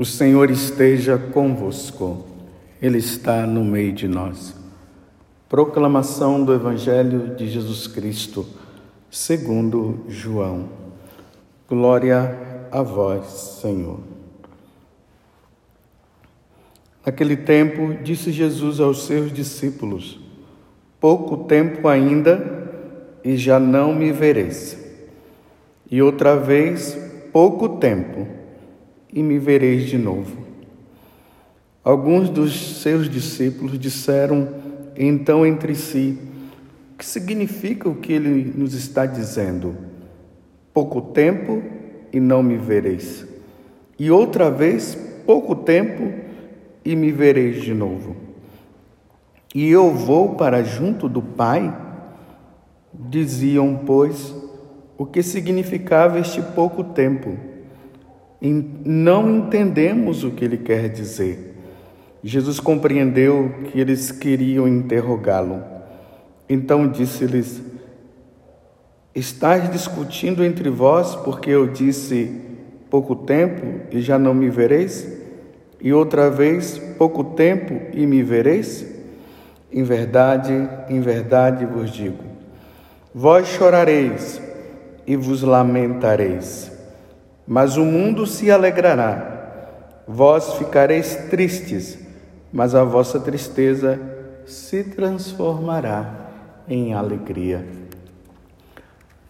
O Senhor esteja convosco, Ele está no meio de nós. Proclamação do Evangelho de Jesus Cristo, segundo João. Glória a vós, Senhor. Naquele tempo, disse Jesus aos seus discípulos: Pouco tempo ainda e já não me vereis. E outra vez, pouco tempo e me vereis de novo. Alguns dos seus discípulos disseram então entre si: O que significa o que ele nos está dizendo? Pouco tempo e não me vereis. E outra vez, pouco tempo e me vereis de novo. E eu vou para junto do Pai? Diziam, pois, o que significava este pouco tempo não entendemos o que ele quer dizer. Jesus compreendeu que eles queriam interrogá-lo. Então disse-lhes: Estás discutindo entre vós porque eu disse pouco tempo e já não me vereis? E outra vez pouco tempo e me vereis? Em verdade, em verdade vos digo: Vós chorareis e vos lamentareis mas o mundo se alegrará. Vós ficareis tristes, mas a vossa tristeza se transformará em alegria.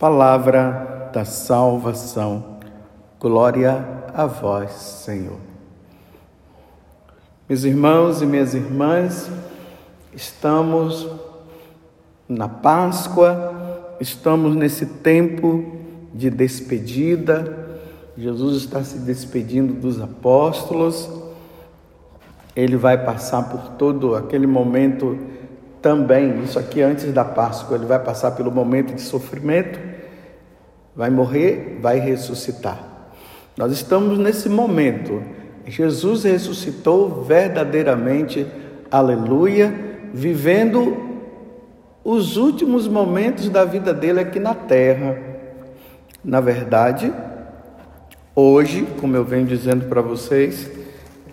Palavra da salvação. Glória a vós, Senhor. Meus irmãos e minhas irmãs, estamos na Páscoa, estamos nesse tempo de despedida, Jesus está se despedindo dos apóstolos, ele vai passar por todo aquele momento também, isso aqui antes da Páscoa, ele vai passar pelo momento de sofrimento, vai morrer, vai ressuscitar. Nós estamos nesse momento. Jesus ressuscitou verdadeiramente, aleluia, vivendo os últimos momentos da vida dele aqui na terra. Na verdade, Hoje, como eu venho dizendo para vocês,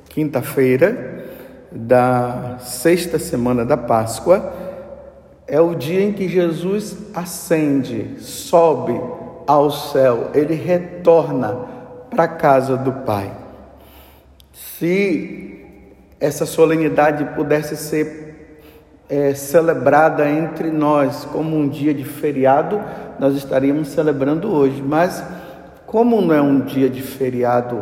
quinta-feira da sexta semana da Páscoa, é o dia em que Jesus ascende, sobe ao céu, ele retorna para a casa do Pai. Se essa solenidade pudesse ser é, celebrada entre nós como um dia de feriado, nós estaríamos celebrando hoje, mas como não é um dia de feriado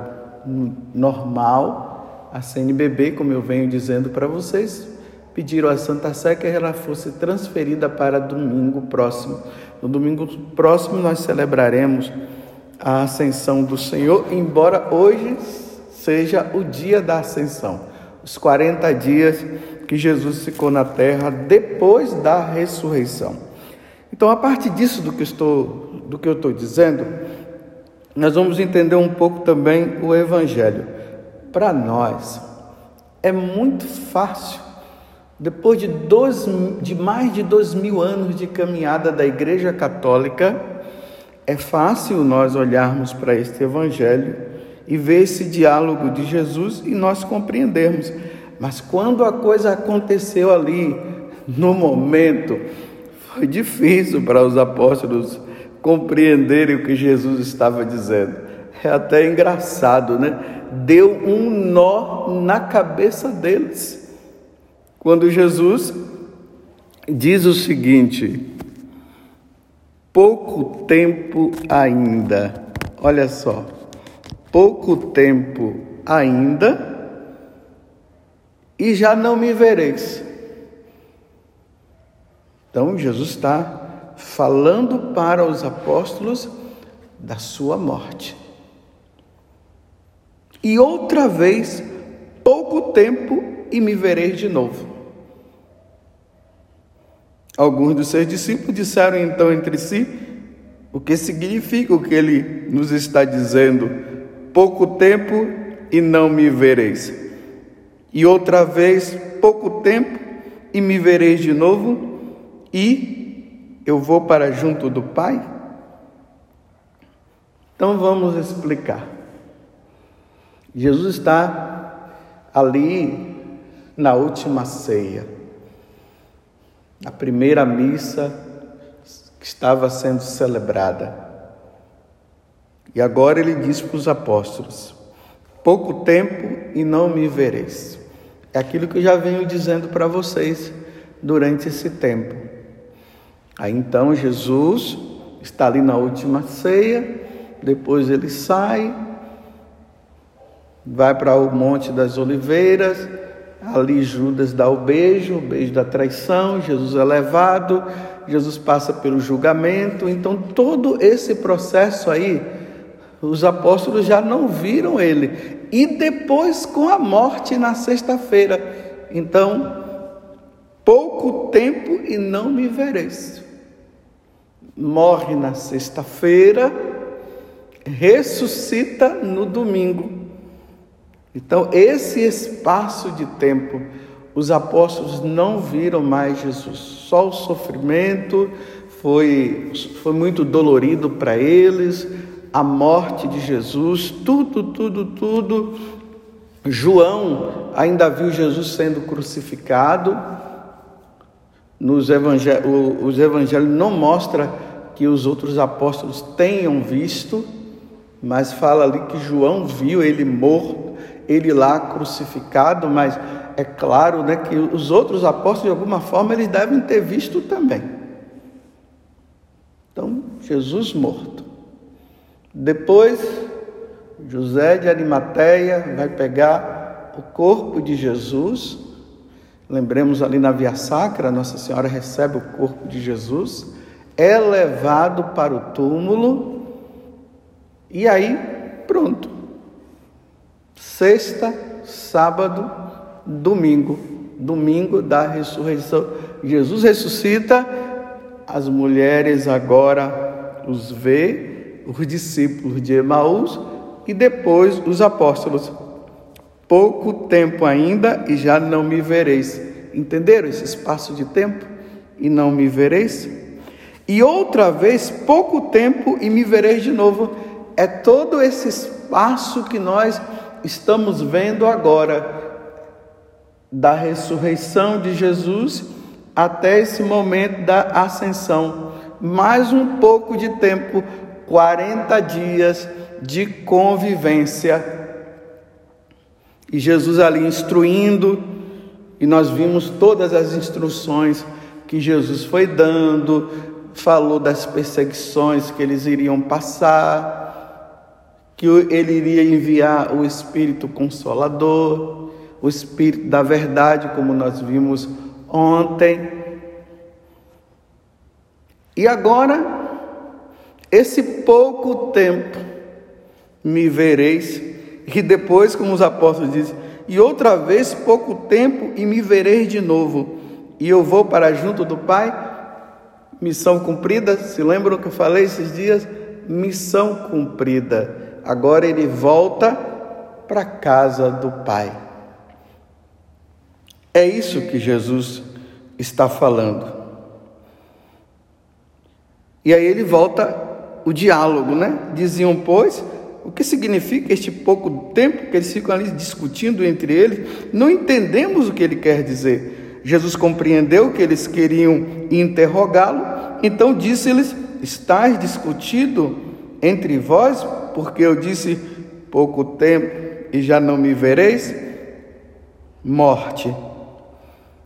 normal, a CNBB, como eu venho dizendo para vocês, pediram à Santa Sé que ela fosse transferida para domingo próximo. No domingo próximo nós celebraremos a ascensão do Senhor, embora hoje seja o dia da ascensão, os 40 dias que Jesus ficou na terra depois da ressurreição. Então, a partir disso do que, estou, do que eu estou dizendo, nós vamos entender um pouco também o Evangelho. Para nós, é muito fácil, depois de, dois, de mais de dois mil anos de caminhada da Igreja Católica, é fácil nós olharmos para este Evangelho e ver esse diálogo de Jesus e nós compreendermos. Mas quando a coisa aconteceu ali, no momento, foi difícil para os apóstolos compreenderem o que Jesus estava dizendo. É até engraçado, né? Deu um nó na cabeça deles. Quando Jesus diz o seguinte: pouco tempo ainda, olha só, pouco tempo ainda, e já não me vereis. Então Jesus está falando para os apóstolos da sua morte. E outra vez, pouco tempo e me vereis de novo. Alguns dos seus discípulos disseram então entre si o que significa o que ele nos está dizendo: pouco tempo e não me vereis. E outra vez, pouco tempo e me vereis de novo, e eu vou para junto do Pai? Então vamos explicar. Jesus está ali na última ceia, a primeira missa que estava sendo celebrada. E agora ele diz para os apóstolos: pouco tempo e não me vereis. É aquilo que eu já venho dizendo para vocês durante esse tempo. Aí então Jesus está ali na última ceia, depois ele sai, vai para o Monte das Oliveiras, ali Judas dá o beijo, o beijo da traição, Jesus é levado, Jesus passa pelo julgamento, então todo esse processo aí, os apóstolos já não viram ele. E depois com a morte na sexta-feira. Então, pouco tempo e não me vereis. Morre na sexta-feira, ressuscita no domingo. Então, esse espaço de tempo, os apóstolos não viram mais Jesus, só o sofrimento foi, foi muito dolorido para eles, a morte de Jesus, tudo, tudo, tudo. João ainda viu Jesus sendo crucificado. Nos evangelhos, os evangelhos não mostram que os outros apóstolos tenham visto, mas fala ali que João viu ele morto, ele lá crucificado, mas é claro né, que os outros apóstolos, de alguma forma, eles devem ter visto também. Então, Jesus morto. Depois, José de Arimateia vai pegar o corpo de Jesus. Lembremos ali na Via Sacra, Nossa Senhora recebe o corpo de Jesus, é levado para o túmulo e aí, pronto. Sexta, sábado, domingo, domingo da ressurreição. Jesus ressuscita, as mulheres agora os vê, os discípulos de Emaús e depois os apóstolos. Pouco tempo ainda e já não me vereis. Entenderam esse espaço de tempo? E não me vereis? E outra vez, pouco tempo e me vereis de novo. É todo esse espaço que nós estamos vendo agora da ressurreição de Jesus até esse momento da ascensão. Mais um pouco de tempo, 40 dias de convivência. E Jesus ali instruindo, e nós vimos todas as instruções que Jesus foi dando, falou das perseguições que eles iriam passar, que ele iria enviar o Espírito Consolador o Espírito da verdade, como nós vimos ontem. E agora, esse pouco tempo me vereis, e depois, como os apóstolos dizem, e outra vez pouco tempo e me vereis de novo, e eu vou para junto do Pai. Missão cumprida, se lembram que eu falei esses dias? Missão cumprida. Agora ele volta para a casa do Pai. É isso que Jesus está falando. E aí ele volta o diálogo, né? Diziam, pois, o que significa este pouco tempo que eles ficam ali discutindo entre eles? Não entendemos o que ele quer dizer. Jesus compreendeu que eles queriam interrogá-lo, então disse-lhes: Estais discutindo entre vós, porque eu disse pouco tempo e já não me vereis? Morte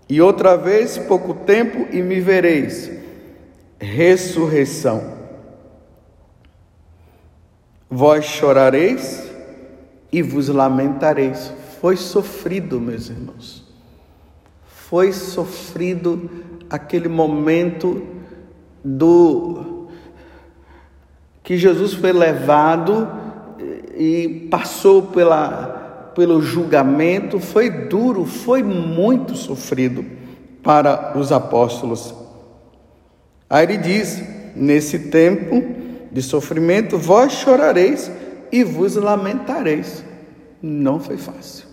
e outra vez, pouco tempo, e me vereis. Ressurreição. Vós chorareis e vos lamentareis. Foi sofrido, meus irmãos. Foi sofrido aquele momento do que Jesus foi levado e passou pela pelo julgamento foi duro, foi muito sofrido para os apóstolos. Aí ele diz: nesse tempo de sofrimento, vós chorareis e vos lamentareis. Não foi fácil.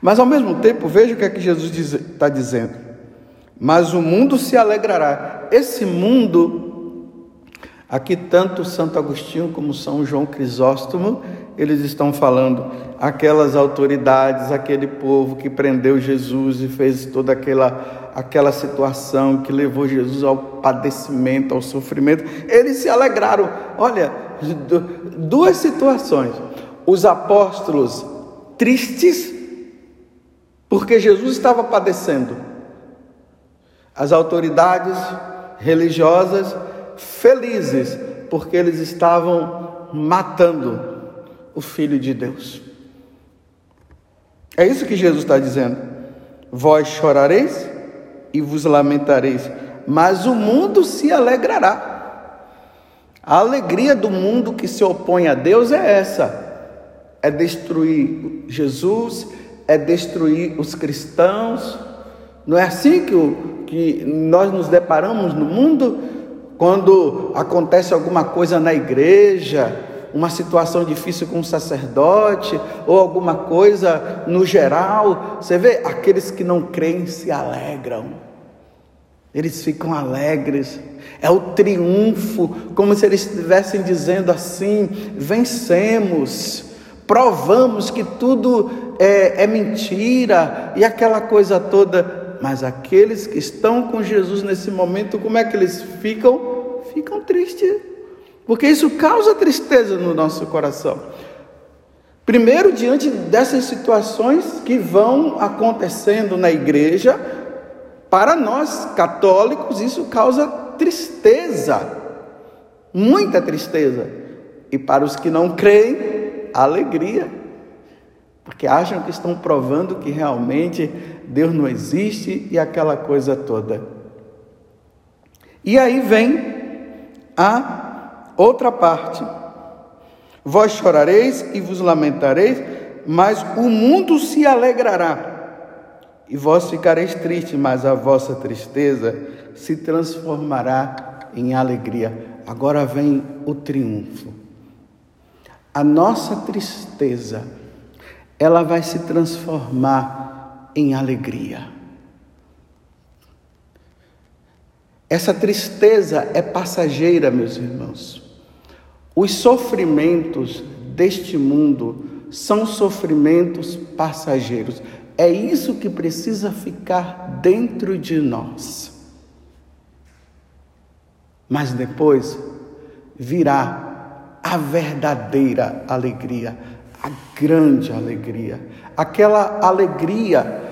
Mas ao mesmo tempo, veja o que é que Jesus está dizendo. Mas o mundo se alegrará. Esse mundo, aqui tanto Santo Agostinho como São João Crisóstomo, eles estão falando aquelas autoridades, aquele povo que prendeu Jesus e fez toda aquela, aquela situação que levou Jesus ao padecimento, ao sofrimento, eles se alegraram. Olha, duas situações. Os apóstolos tristes, porque Jesus estava padecendo. As autoridades religiosas felizes, porque eles estavam matando o Filho de Deus. É isso que Jesus está dizendo. Vós chorareis e vos lamentareis, mas o mundo se alegrará. A alegria do mundo que se opõe a Deus é essa: é destruir Jesus, é destruir os cristãos. Não é assim que, o, que nós nos deparamos no mundo quando acontece alguma coisa na igreja, uma situação difícil com um sacerdote ou alguma coisa no geral, você vê, aqueles que não creem se alegram, eles ficam alegres, é o triunfo, como se eles estivessem dizendo assim: vencemos, provamos que tudo é, é mentira e aquela coisa toda. Mas aqueles que estão com Jesus nesse momento, como é que eles ficam? Ficam tristes porque isso causa tristeza no nosso coração. Primeiro, diante dessas situações que vão acontecendo na igreja, para nós católicos, isso causa tristeza, muita tristeza. E para os que não creem, alegria, porque acham que estão provando que realmente Deus não existe e aquela coisa toda. E aí vem a Outra parte: Vós chorareis e vos lamentareis, mas o mundo se alegrará. E vós ficareis tristes, mas a vossa tristeza se transformará em alegria. Agora vem o triunfo. A nossa tristeza, ela vai se transformar em alegria. Essa tristeza é passageira, meus irmãos. Os sofrimentos deste mundo são sofrimentos passageiros. É isso que precisa ficar dentro de nós. Mas depois virá a verdadeira alegria, a grande alegria, aquela alegria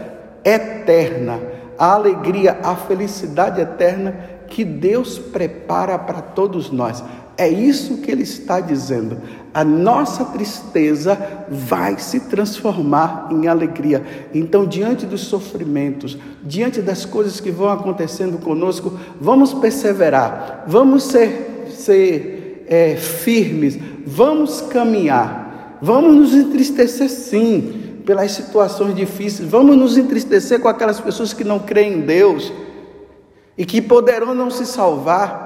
eterna, a alegria, a felicidade eterna que Deus prepara para todos nós. É isso que ele está dizendo. A nossa tristeza vai se transformar em alegria. Então, diante dos sofrimentos, diante das coisas que vão acontecendo conosco, vamos perseverar, vamos ser, ser é, firmes, vamos caminhar, vamos nos entristecer sim pelas situações difíceis, vamos nos entristecer com aquelas pessoas que não creem em Deus e que poderão não se salvar.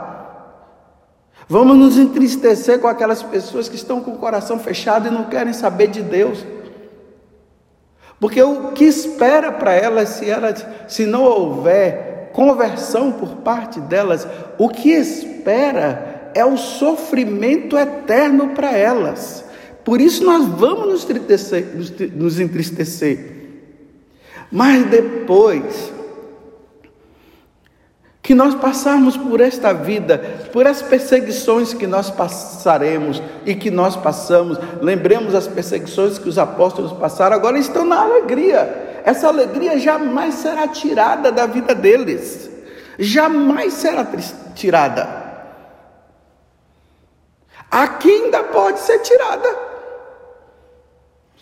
Vamos nos entristecer com aquelas pessoas que estão com o coração fechado e não querem saber de Deus. Porque o que espera para elas, se elas, se não houver conversão por parte delas, o que espera é o sofrimento eterno para elas. Por isso nós vamos nos entristecer, nos entristecer. Mas depois, que nós passarmos por esta vida, por as perseguições que nós passaremos e que nós passamos, lembremos as perseguições que os apóstolos passaram, agora estão na alegria. Essa alegria jamais será tirada da vida deles, jamais será tirada. Aqui ainda pode ser tirada.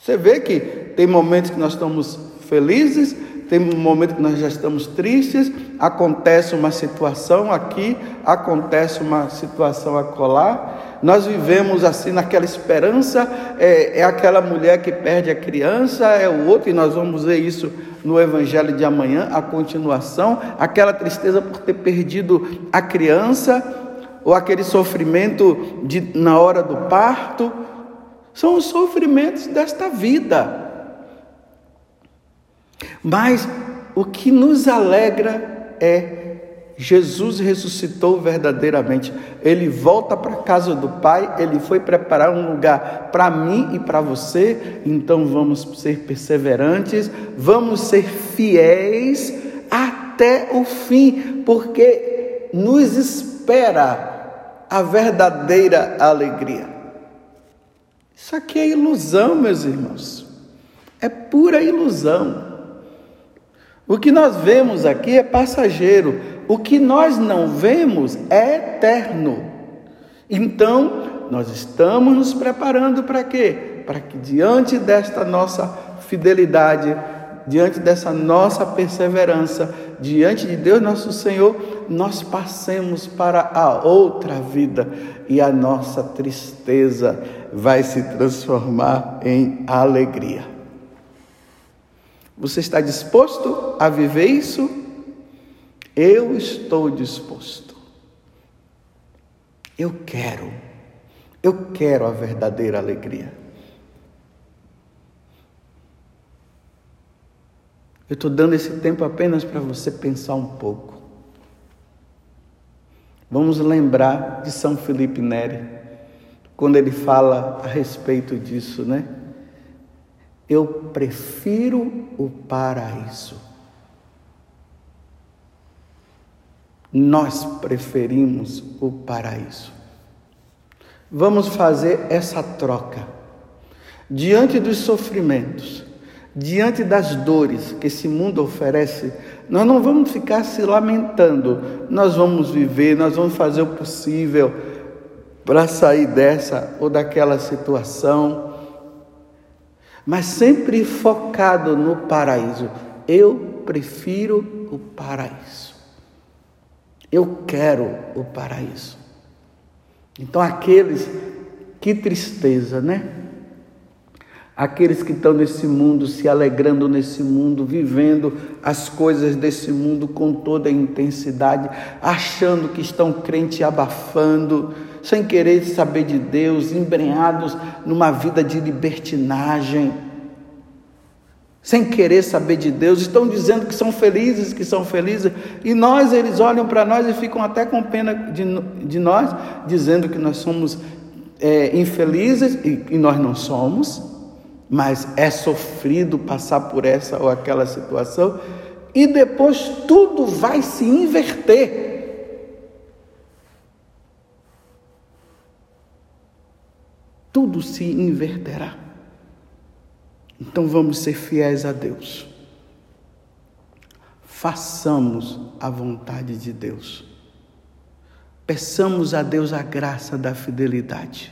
Você vê que tem momentos que nós estamos felizes, tem um momento que nós já estamos tristes, acontece uma situação aqui, acontece uma situação acolá. Nós vivemos assim naquela esperança, é, é aquela mulher que perde a criança, é o outro, e nós vamos ver isso no Evangelho de amanhã, a continuação, aquela tristeza por ter perdido a criança, ou aquele sofrimento de, na hora do parto, são os sofrimentos desta vida. Mas o que nos alegra é Jesus ressuscitou verdadeiramente. Ele volta para a casa do Pai, ele foi preparar um lugar para mim e para você. Então vamos ser perseverantes, vamos ser fiéis até o fim, porque nos espera a verdadeira alegria. Isso aqui é ilusão, meus irmãos. É pura ilusão. O que nós vemos aqui é passageiro, o que nós não vemos é eterno. Então, nós estamos nos preparando para quê? Para que diante desta nossa fidelidade, diante dessa nossa perseverança, diante de Deus nosso Senhor, nós passemos para a outra vida e a nossa tristeza vai se transformar em alegria. Você está disposto a viver isso? Eu estou disposto. Eu quero. Eu quero a verdadeira alegria. Eu estou dando esse tempo apenas para você pensar um pouco. Vamos lembrar de São Felipe Neri, quando ele fala a respeito disso, né? Eu prefiro o paraíso. Nós preferimos o paraíso. Vamos fazer essa troca. Diante dos sofrimentos, diante das dores que esse mundo oferece, nós não vamos ficar se lamentando, nós vamos viver, nós vamos fazer o possível para sair dessa ou daquela situação mas sempre focado no paraíso. Eu prefiro o paraíso. Eu quero o paraíso. Então, aqueles, que tristeza, né? Aqueles que estão nesse mundo, se alegrando nesse mundo, vivendo as coisas desse mundo com toda a intensidade, achando que estão crente abafando, sem querer saber de Deus, embrenhados numa vida de libertinagem, sem querer saber de Deus, estão dizendo que são felizes, que são felizes, e nós, eles olham para nós e ficam até com pena de, de nós, dizendo que nós somos é, infelizes, e, e nós não somos, mas é sofrido passar por essa ou aquela situação, e depois tudo vai se inverter. Tudo se inverterá. Então vamos ser fiéis a Deus. Façamos a vontade de Deus. Peçamos a Deus a graça da fidelidade.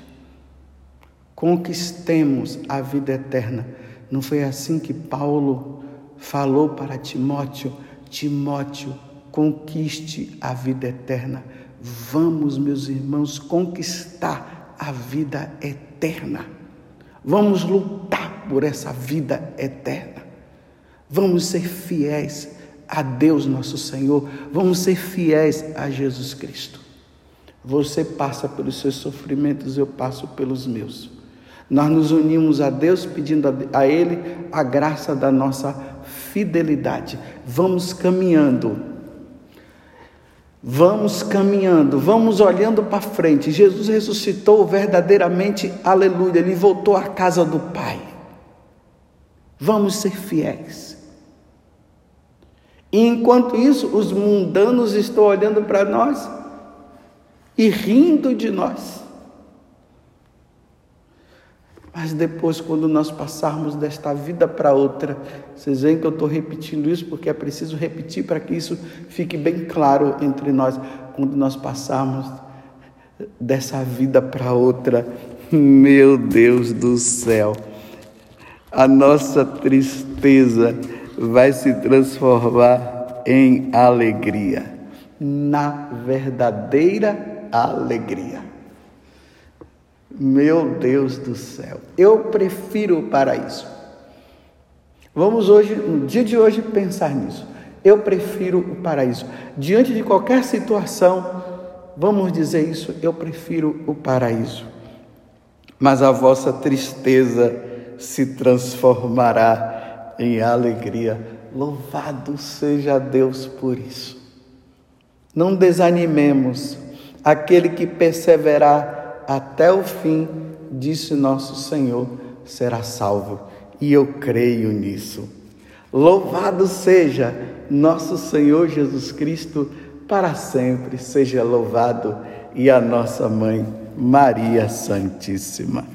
Conquistemos a vida eterna. Não foi assim que Paulo falou para Timóteo: Timóteo, conquiste a vida eterna. Vamos, meus irmãos, conquistar a vida eterna eterna. Vamos lutar por essa vida eterna. Vamos ser fiéis a Deus nosso Senhor. Vamos ser fiéis a Jesus Cristo. Você passa pelos seus sofrimentos, eu passo pelos meus. Nós nos unimos a Deus pedindo a Ele a graça da nossa fidelidade. Vamos caminhando Vamos caminhando, vamos olhando para frente. Jesus ressuscitou verdadeiramente, aleluia. Ele voltou à casa do Pai. Vamos ser fiéis. E enquanto isso, os mundanos estão olhando para nós e rindo de nós. Mas depois, quando nós passarmos desta vida para outra, vocês veem que eu estou repetindo isso porque é preciso repetir para que isso fique bem claro entre nós. Quando nós passarmos dessa vida para outra, meu Deus do céu, a nossa tristeza vai se transformar em alegria, na verdadeira alegria. Meu Deus do céu, eu prefiro o paraíso. Vamos hoje, no dia de hoje, pensar nisso. Eu prefiro o paraíso. Diante de qualquer situação, vamos dizer isso, eu prefiro o paraíso. Mas a vossa tristeza se transformará em alegria. Louvado seja Deus por isso. Não desanimemos. Aquele que perseverar até o fim, disse nosso Senhor, será salvo. E eu creio nisso. Louvado seja nosso Senhor Jesus Cristo, para sempre seja louvado, e a nossa mãe, Maria Santíssima.